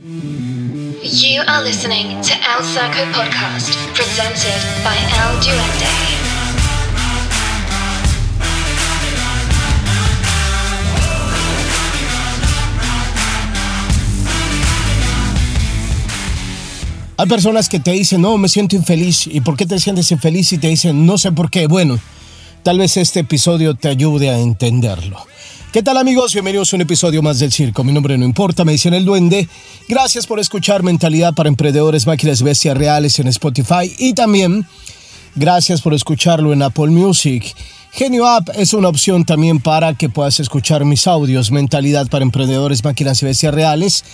You are listening to El Circo Podcast, presented by El Duende. Hay personas que te dicen, no, me siento infeliz. ¿Y por qué te sientes infeliz? Y te dicen, no sé por qué. Bueno, tal vez este episodio te ayude a entenderlo. ¿Qué tal amigos? Bienvenidos a un episodio más del circo. Mi nombre no importa, me dicen el duende. Gracias por escuchar Mentalidad para Emprendedores, Máquinas Bestias Reales en Spotify y también gracias por escucharlo en Apple Music. Genio App es una opción también para que puedas escuchar mis audios. Mentalidad para Emprendedores, Máquinas y Bestias Reales.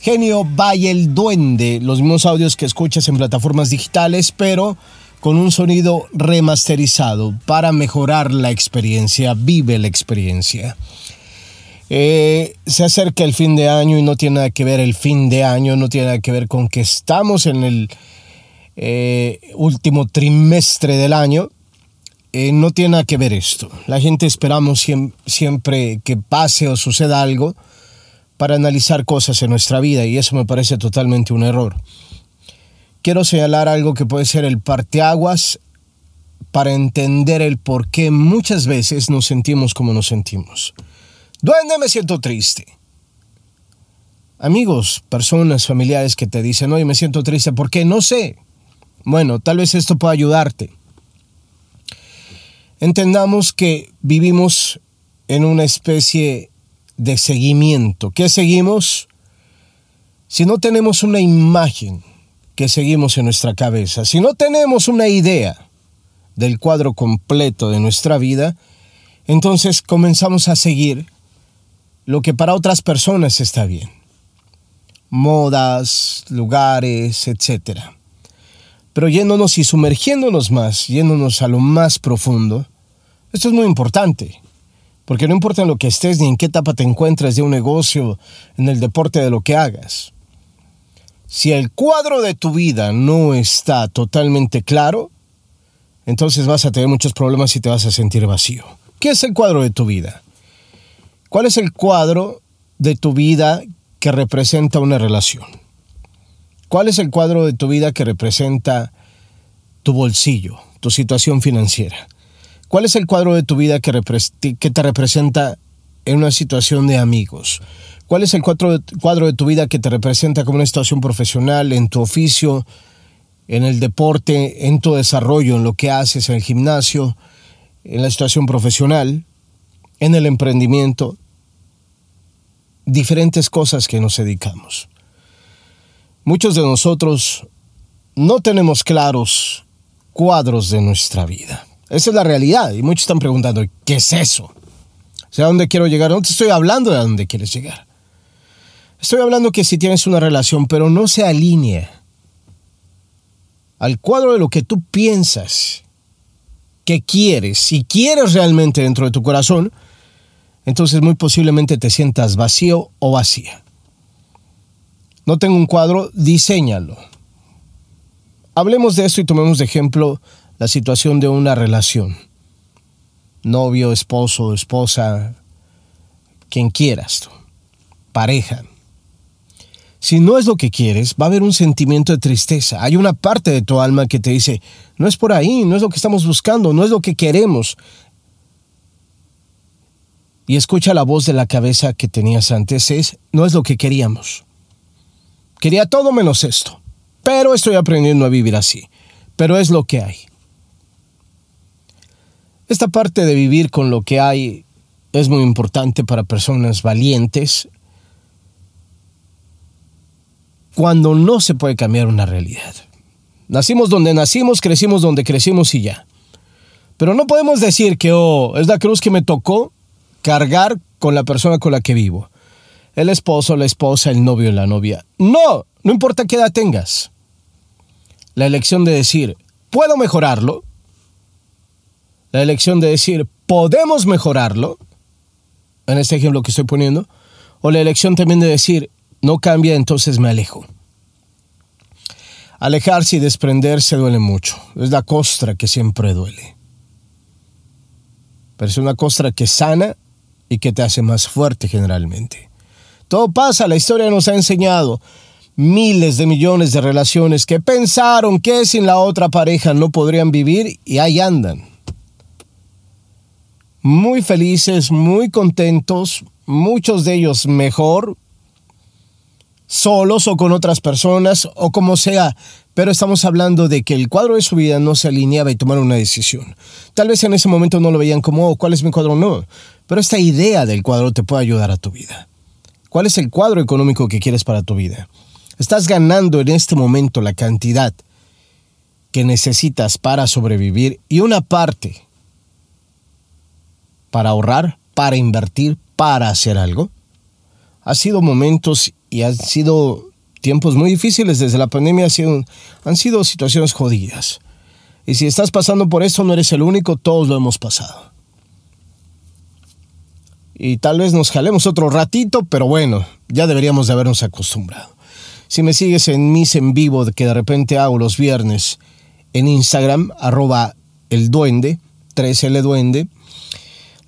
Genio Valle el Duende, los mismos audios que escuchas en plataformas digitales, pero con un sonido remasterizado para mejorar la experiencia, vive la experiencia. Eh, se acerca el fin de año y no tiene nada que ver el fin de año, no tiene nada que ver con que estamos en el eh, último trimestre del año. Eh, no tiene nada que ver esto. La gente esperamos siempre que pase o suceda algo para analizar cosas en nuestra vida y eso me parece totalmente un error. Quiero señalar algo que puede ser el parteaguas para entender el por qué muchas veces nos sentimos como nos sentimos. Duende, me siento triste. Amigos, personas, familiares que te dicen, oye, me siento triste, ¿por qué? No sé. Bueno, tal vez esto pueda ayudarte. Entendamos que vivimos en una especie de seguimiento. ¿Qué seguimos? Si no tenemos una imagen que seguimos en nuestra cabeza, si no tenemos una idea del cuadro completo de nuestra vida, entonces comenzamos a seguir lo que para otras personas está bien. Modas, lugares, etc. Pero yéndonos y sumergiéndonos más, yéndonos a lo más profundo, esto es muy importante. Porque no importa en lo que estés ni en qué etapa te encuentres de un negocio, en el deporte de lo que hagas. Si el cuadro de tu vida no está totalmente claro, entonces vas a tener muchos problemas y te vas a sentir vacío. ¿Qué es el cuadro de tu vida? ¿Cuál es el cuadro de tu vida que representa una relación? ¿Cuál es el cuadro de tu vida que representa tu bolsillo, tu situación financiera? ¿Cuál es el cuadro de tu vida que, te representa en una situación de amigos? ¿Cuál es el cuadro de tu vida que te representa como una situación profesional, en tu oficio, en el deporte, en tu desarrollo, en lo que haces en el gimnasio, en la situación profesional, en el emprendimiento? Diferentes cosas que nos dedicamos. Muchos de nosotros no tenemos claros cuadros de nuestra vida. Esa es la realidad. Y muchos están preguntando, ¿qué es eso? Sea, ¿a dónde quiero llegar? No te estoy hablando de dónde quieres llegar. Estoy hablando que si tienes una relación, pero no se alinea al cuadro de lo que tú piensas que quieres, si quieres realmente dentro de tu corazón, entonces muy posiblemente te sientas vacío o vacía. No tengo un cuadro, diséñalo. Hablemos de esto y tomemos de ejemplo la situación de una relación. Novio, esposo, esposa, quien quieras, pareja. Si no es lo que quieres, va a haber un sentimiento de tristeza. Hay una parte de tu alma que te dice, no es por ahí, no es lo que estamos buscando, no es lo que queremos. Y escucha la voz de la cabeza que tenías antes, es, no es lo que queríamos. Quería todo menos esto, pero estoy aprendiendo a vivir así, pero es lo que hay. Esta parte de vivir con lo que hay es muy importante para personas valientes cuando no se puede cambiar una realidad. Nacimos donde nacimos, crecimos donde crecimos y ya. Pero no podemos decir que, oh, es la cruz que me tocó cargar con la persona con la que vivo. El esposo, la esposa, el novio, la novia. No, no importa qué edad tengas. La elección de decir, puedo mejorarlo, la elección de decir, podemos mejorarlo, en este ejemplo que estoy poniendo, o la elección también de decir, no cambia, entonces me alejo. Alejarse y desprenderse duele mucho. Es la costra que siempre duele. Pero es una costra que sana y que te hace más fuerte generalmente. Todo pasa, la historia nos ha enseñado. miles de millones de relaciones que pensaron que sin la otra pareja no podrían vivir y ahí andan. Muy felices, muy contentos, muchos de ellos mejor, solos o con otras personas o como sea, pero estamos hablando de que el cuadro de su vida no se alineaba y tomaron una decisión. Tal vez en ese momento no lo veían como, oh, ¿cuál es mi cuadro? No, pero esta idea del cuadro te puede ayudar a tu vida. ¿Cuál es el cuadro económico que quieres para tu vida? Estás ganando en este momento la cantidad que necesitas para sobrevivir y una parte para ahorrar, para invertir, para hacer algo. Ha sido momentos y han sido tiempos muy difíciles desde la pandemia, han sido, han sido situaciones jodidas. Y si estás pasando por eso, no eres el único, todos lo hemos pasado. Y tal vez nos jalemos otro ratito, pero bueno, ya deberíamos de habernos acostumbrado. Si me sigues en mis en vivo que de repente hago los viernes en Instagram, arroba el duende, 3L duende,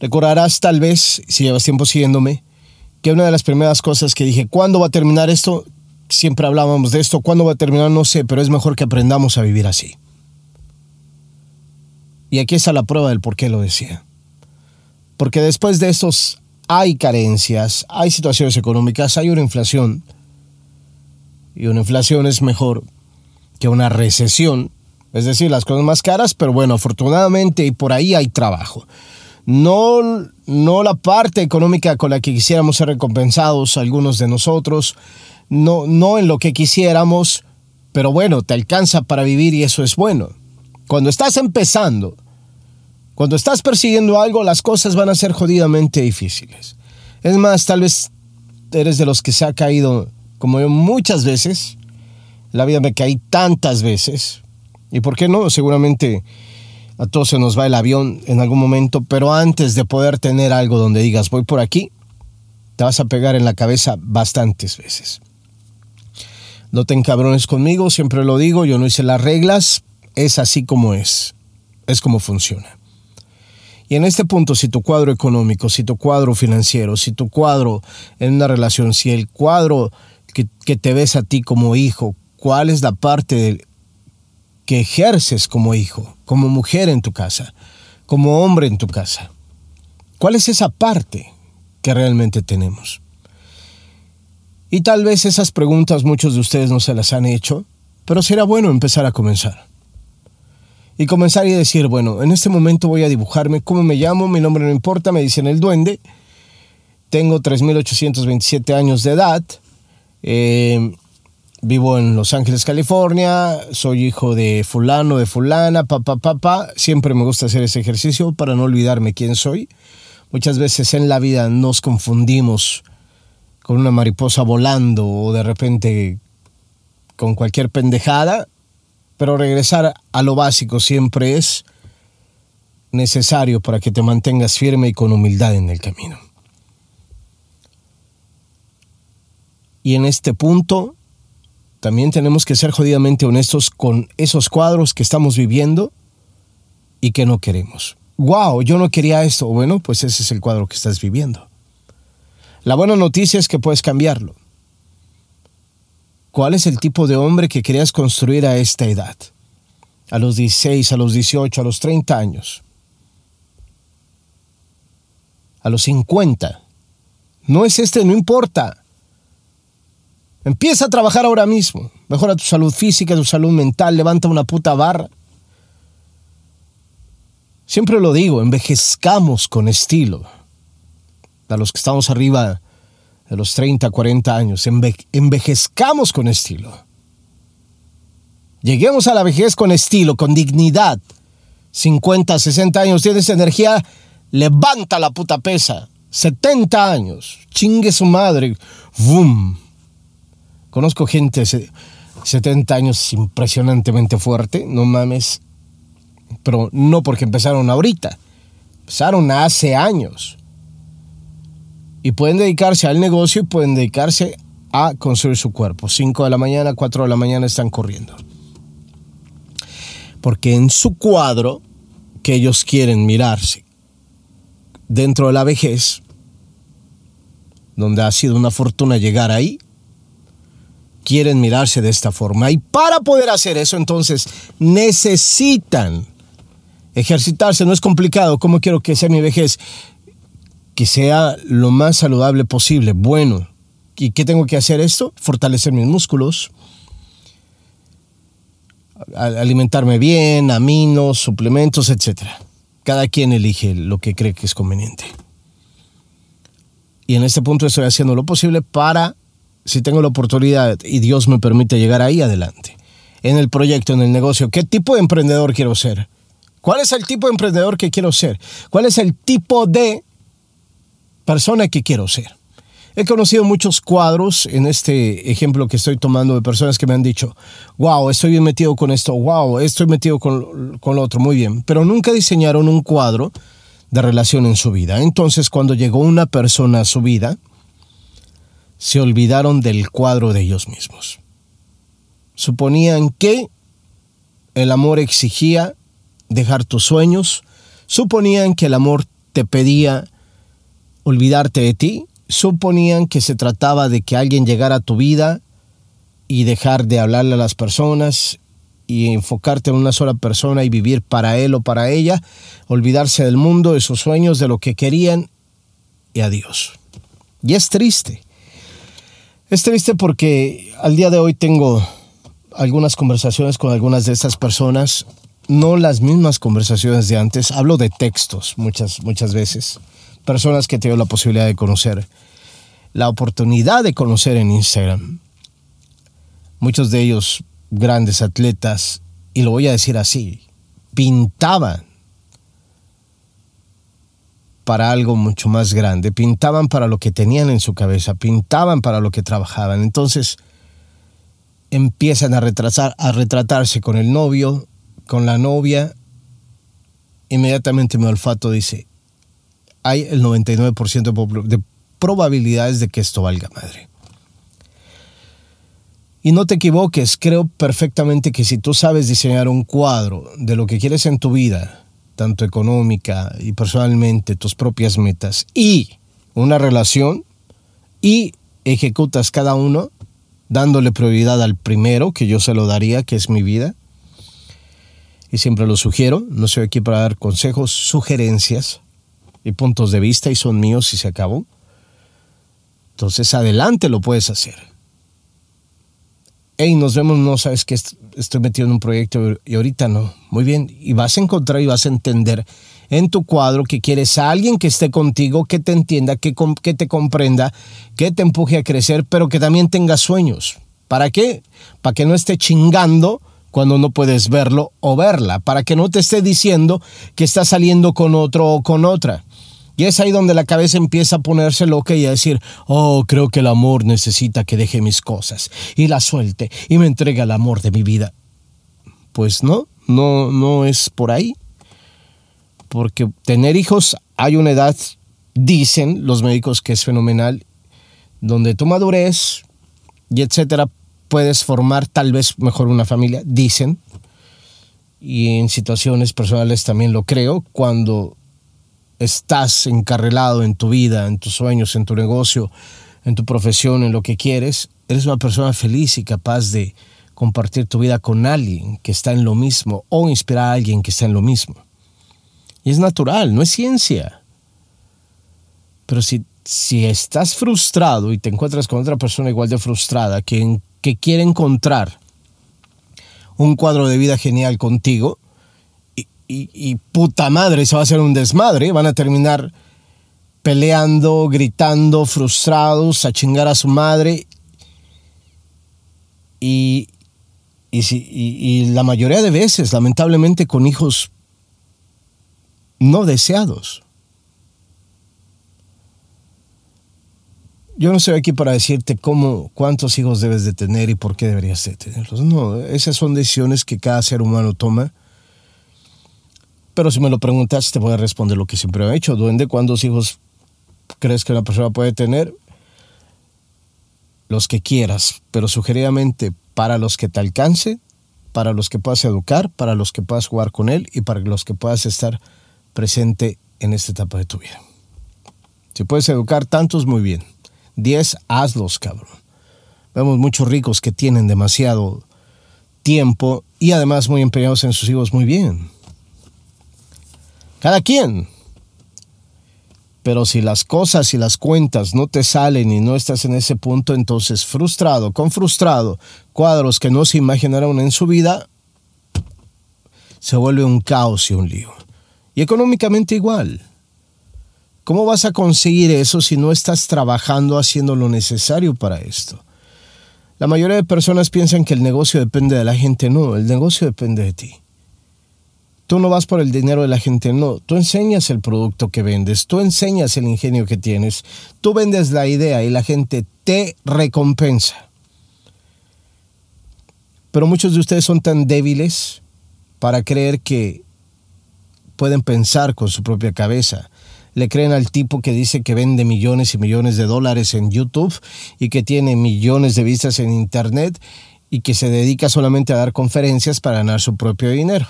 recordarás tal vez, si llevas tiempo siguiéndome, que una de las primeras cosas que dije, ¿cuándo va a terminar esto? Siempre hablábamos de esto, ¿cuándo va a terminar? No sé, pero es mejor que aprendamos a vivir así. Y aquí está la prueba del por qué lo decía. Porque después de estos hay carencias, hay situaciones económicas, hay una inflación y una inflación es mejor que una recesión. Es decir, las cosas más caras, pero bueno, afortunadamente y por ahí hay trabajo. No, no la parte económica con la que quisiéramos ser recompensados algunos de nosotros, no, no en lo que quisiéramos, pero bueno, te alcanza para vivir y eso es bueno. Cuando estás empezando, cuando estás persiguiendo algo, las cosas van a ser jodidamente difíciles. Es más, tal vez eres de los que se ha caído como yo muchas veces, la vida me caí tantas veces, y por qué no, seguramente a todos se nos va el avión en algún momento, pero antes de poder tener algo donde digas voy por aquí, te vas a pegar en la cabeza bastantes veces. No te encabrones conmigo, siempre lo digo, yo no hice las reglas, es así como es, es como funciona. Y en este punto, si tu cuadro económico, si tu cuadro financiero, si tu cuadro en una relación, si el cuadro que, te ves a ti como hijo, cuál es la parte que ejerces como hijo, como mujer en tu casa, como hombre en tu casa. ¿Cuál es esa parte que realmente tenemos? Y tal vez esas preguntas muchos de ustedes no se las han hecho, pero será bueno empezar a comenzar. Y comenzar y decir, bueno, en este momento voy a dibujarme cómo me llamo, mi nombre no importa, me dicen el duende, tengo 3.827 años de edad, eh, vivo en Los Ángeles, California, soy hijo de fulano, de fulana, papá, papá. Siempre me gusta hacer ese ejercicio para no olvidarme quién soy. Muchas veces en la vida nos confundimos con una mariposa volando o de repente con cualquier pendejada, pero regresar a lo básico siempre es necesario para que te mantengas firme y con humildad en el camino. Y en este punto también tenemos que ser jodidamente honestos con esos cuadros que estamos viviendo y que no queremos. Wow, yo no quería esto. Bueno, pues ese es el cuadro que estás viviendo. La buena noticia es que puedes cambiarlo. ¿Cuál es el tipo de hombre que querías construir a esta edad? A los 16, a los 18, a los 30 años. A los 50. No es este, no importa. Empieza a trabajar ahora mismo. Mejora tu salud física, tu salud mental, levanta una puta barra. Siempre lo digo, envejezcamos con estilo. A los que estamos arriba de los 30, 40 años, envejezcamos con estilo. Lleguemos a la vejez con estilo, con dignidad. 50, 60 años, tienes energía, levanta la puta pesa. 70 años, chingue su madre. ¡Bum! Conozco gente de 70 años impresionantemente fuerte, no mames, pero no porque empezaron ahorita, empezaron hace años. Y pueden dedicarse al negocio y pueden dedicarse a construir su cuerpo. 5 de la mañana, 4 de la mañana están corriendo. Porque en su cuadro que ellos quieren mirarse dentro de la vejez, donde ha sido una fortuna llegar ahí, quieren mirarse de esta forma. Y para poder hacer eso, entonces, necesitan ejercitarse. No es complicado. ¿Cómo quiero que sea mi vejez? Que sea lo más saludable posible. Bueno. ¿Y qué tengo que hacer esto? Fortalecer mis músculos, alimentarme bien, aminos, suplementos, etc. Cada quien elige lo que cree que es conveniente. Y en este punto estoy haciendo lo posible para si tengo la oportunidad y Dios me permite llegar ahí adelante, en el proyecto, en el negocio, ¿qué tipo de emprendedor quiero ser? ¿Cuál es el tipo de emprendedor que quiero ser? ¿Cuál es el tipo de persona que quiero ser? He conocido muchos cuadros en este ejemplo que estoy tomando de personas que me han dicho, wow, estoy bien metido con esto, wow, estoy metido con, con lo otro, muy bien, pero nunca diseñaron un cuadro de relación en su vida. Entonces, cuando llegó una persona a su vida, se olvidaron del cuadro de ellos mismos. Suponían que el amor exigía dejar tus sueños, suponían que el amor te pedía olvidarte de ti, suponían que se trataba de que alguien llegara a tu vida y dejar de hablarle a las personas y enfocarte en una sola persona y vivir para él o para ella, olvidarse del mundo, de sus sueños, de lo que querían y adiós. Y es triste. Es triste porque al día de hoy tengo algunas conversaciones con algunas de estas personas, no las mismas conversaciones de antes, hablo de textos muchas, muchas veces, personas que tengo la posibilidad de conocer, la oportunidad de conocer en Instagram. Muchos de ellos grandes atletas, y lo voy a decir así, pintaban para algo mucho más grande, pintaban para lo que tenían en su cabeza, pintaban para lo que trabajaban. Entonces empiezan a, retrasar, a retratarse con el novio, con la novia. Inmediatamente mi olfato dice, hay el 99% de probabilidades de que esto valga madre. Y no te equivoques, creo perfectamente que si tú sabes diseñar un cuadro de lo que quieres en tu vida, tanto económica y personalmente, tus propias metas y una relación y ejecutas cada uno dándole prioridad al primero que yo se lo daría, que es mi vida. Y siempre lo sugiero, no soy aquí para dar consejos, sugerencias y puntos de vista y son míos y se acabó. Entonces adelante lo puedes hacer hey, nos vemos, no sabes que estoy metido en un proyecto y ahorita no. Muy bien, y vas a encontrar y vas a entender en tu cuadro que quieres a alguien que esté contigo, que te entienda, que, que te comprenda, que te empuje a crecer, pero que también tenga sueños. ¿Para qué? Para que no esté chingando cuando no puedes verlo o verla, para que no te esté diciendo que está saliendo con otro o con otra. Y es ahí donde la cabeza empieza a ponerse loca y a decir, oh, creo que el amor necesita que deje mis cosas y la suelte y me entregue el amor de mi vida. Pues no, no, no es por ahí. Porque tener hijos hay una edad, dicen los médicos que es fenomenal, donde tu madurez y etcétera puedes formar tal vez mejor una familia, dicen. Y en situaciones personales también lo creo, cuando estás encarrelado en tu vida, en tus sueños, en tu negocio, en tu profesión, en lo que quieres, eres una persona feliz y capaz de compartir tu vida con alguien que está en lo mismo o inspirar a alguien que está en lo mismo. Y es natural, no es ciencia. Pero si, si estás frustrado y te encuentras con otra persona igual de frustrada que, que quiere encontrar un cuadro de vida genial contigo, y, puta madre, se va a hacer un desmadre, van a terminar peleando, gritando, frustrados, a chingar a su madre. Y, y, la mayoría de veces, lamentablemente, con hijos no deseados. Yo no estoy aquí para decirte cómo, cuántos hijos debes de tener y por qué deberías de tenerlos. No, esas son decisiones que cada ser humano toma pero si me lo preguntas, te voy a responder lo que siempre he hecho. Duende, ¿cuántos hijos crees que una persona puede tener? Los que quieras, pero sugeridamente para los que te alcance, para los que puedas educar, para los que puedas jugar con él y para los que puedas estar presente en esta etapa de tu vida. Si puedes educar tantos, muy bien. Diez, hazlos, cabrón. Vemos muchos ricos que tienen demasiado tiempo y además muy empeñados en sus hijos muy bien. Cada quien. Pero si las cosas y las cuentas no te salen y no estás en ese punto, entonces frustrado, con frustrado, cuadros que no se imaginaron en su vida, se vuelve un caos y un lío. Y económicamente igual. ¿Cómo vas a conseguir eso si no estás trabajando haciendo lo necesario para esto? La mayoría de personas piensan que el negocio depende de la gente. No, el negocio depende de ti. Tú no vas por el dinero de la gente, no. Tú enseñas el producto que vendes, tú enseñas el ingenio que tienes, tú vendes la idea y la gente te recompensa. Pero muchos de ustedes son tan débiles para creer que pueden pensar con su propia cabeza le creen al tipo que dice que vende millones y millones de dólares en YouTube y que tiene millones de vistas en Internet y que se dedica solamente a dar conferencias para ganar su propio dinero.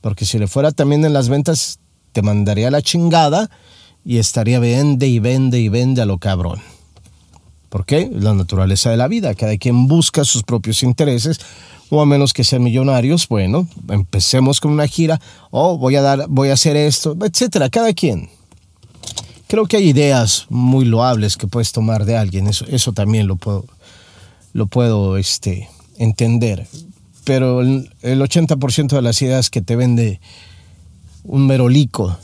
Porque si le fuera también en las ventas, te mandaría la chingada y estaría vende y vende y vende a lo cabrón. ¿Por qué? La naturaleza de la vida. Cada quien busca sus propios intereses o a menos que sean millonarios, bueno, empecemos con una gira, o voy a dar, voy a hacer esto, etcétera, cada quien. Creo que hay ideas muy loables que puedes tomar de alguien, eso, eso también lo puedo, lo puedo este, entender. Pero el, 80% de las ideas que te vende un merolico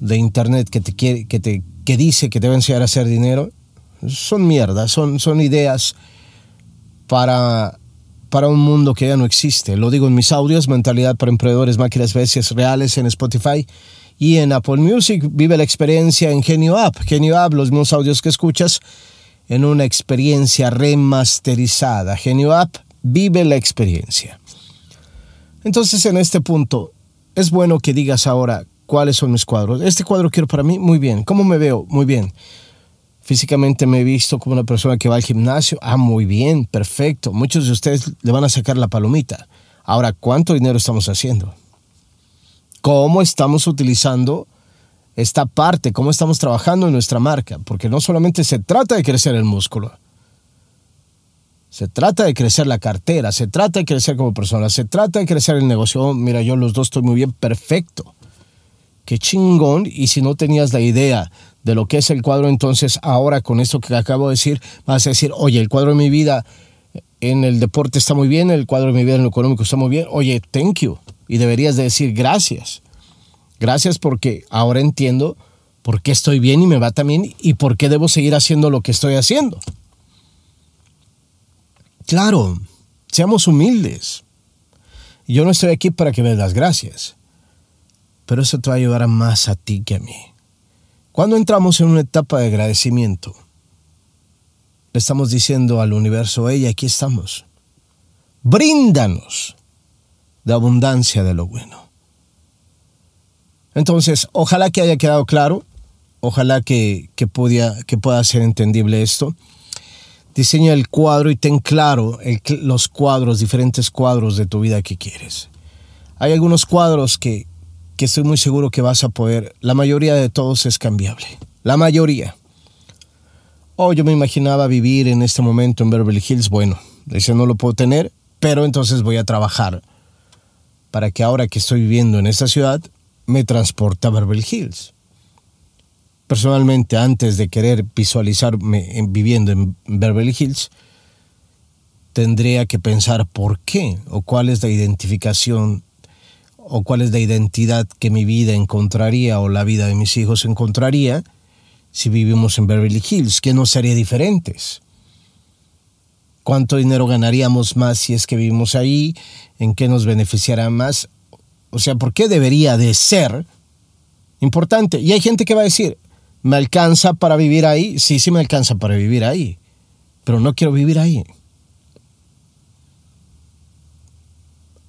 de internet que te que te que dice que te va a enseñar a hacer dinero, son mierda, son, son ideas para para un mundo que ya no existe. Lo digo en mis audios, Mentalidad para Emprendedores, Máquinas Bestias Reales en Spotify y en Apple Music. Vive la experiencia en Genio App. Genio App, los mismos audios que escuchas en una experiencia remasterizada. Genio App, vive la experiencia. Entonces, en este punto, es bueno que digas ahora cuáles son mis cuadros. Este cuadro quiero para mí, muy bien. ¿Cómo me veo? Muy bien. Físicamente me he visto como una persona que va al gimnasio. Ah, muy bien, perfecto. Muchos de ustedes le van a sacar la palomita. Ahora, ¿cuánto dinero estamos haciendo? ¿Cómo estamos utilizando esta parte? ¿Cómo estamos trabajando en nuestra marca? Porque no solamente se trata de crecer el músculo. Se trata de crecer la cartera, se trata de crecer como persona, se trata de crecer el negocio. Oh, mira, yo los dos estoy muy bien, perfecto. Qué chingón. Y si no tenías la idea de lo que es el cuadro, entonces ahora con esto que acabo de decir, vas a decir, oye, el cuadro de mi vida en el deporte está muy bien, el cuadro de mi vida en lo económico está muy bien, oye, thank you. Y deberías de decir gracias. Gracias porque ahora entiendo por qué estoy bien y me va también y por qué debo seguir haciendo lo que estoy haciendo. Claro, seamos humildes. Yo no estoy aquí para que me das gracias, pero eso te va a ayudar más a ti que a mí. Cuando entramos en una etapa de agradecimiento, le estamos diciendo al universo, hey, aquí estamos. Bríndanos de abundancia de lo bueno. Entonces, ojalá que haya quedado claro, ojalá que, que, que pueda ser entendible esto. Diseña el cuadro y ten claro los cuadros, diferentes cuadros de tu vida que quieres. Hay algunos cuadros que, que estoy muy seguro que vas a poder. La mayoría de todos es cambiable. La mayoría. Oh, yo me imaginaba vivir en este momento en Beverly Hills. Bueno, ese no lo puedo tener, pero entonces voy a trabajar para que ahora que estoy viviendo en esta ciudad me transporte a Beverly Hills. Personalmente, antes de querer visualizarme viviendo en Beverly Hills, tendría que pensar por qué o cuál es la identificación o cuál es la identidad que mi vida encontraría o la vida de mis hijos encontraría si vivimos en Beverly Hills, ¿qué nos haría diferentes? ¿Cuánto dinero ganaríamos más si es que vivimos ahí? ¿En qué nos beneficiará más? O sea, ¿por qué debería de ser importante? Y hay gente que va a decir, ¿me alcanza para vivir ahí? Sí, sí me alcanza para vivir ahí, pero no quiero vivir ahí.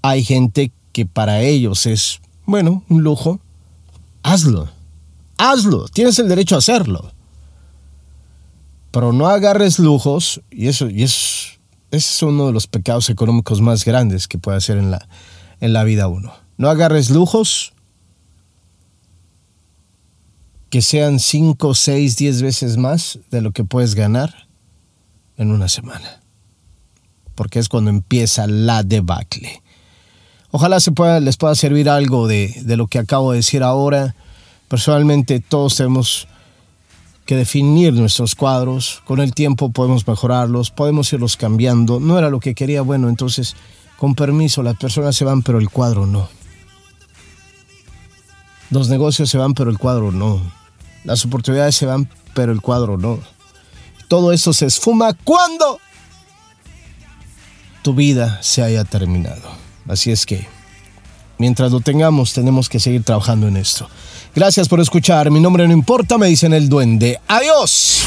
Hay gente que para ellos es, bueno, un lujo, hazlo. Hazlo, tienes el derecho a hacerlo. Pero no agarres lujos, y eso, y es, uno de los pecados económicos más grandes que puede hacer en la, en la vida uno. No agarres lujos que sean 5, 6, 10 veces más de lo que puedes ganar en una semana. Porque es cuando empieza la debacle. Ojalá se pueda, les pueda servir algo de, de lo que acabo de decir ahora. Personalmente todos tenemos que definir nuestros cuadros. Con el tiempo podemos mejorarlos, podemos irlos cambiando. No era lo que quería, bueno, entonces, con permiso, las personas se van, pero el cuadro no. Los negocios se van, pero el cuadro no. Las oportunidades se van, pero el cuadro no. Todo eso se esfuma cuando tu vida se haya terminado. Así es que, mientras lo tengamos, tenemos que seguir trabajando en esto. Gracias por escuchar. Mi nombre no importa, me dicen el duende. Adiós.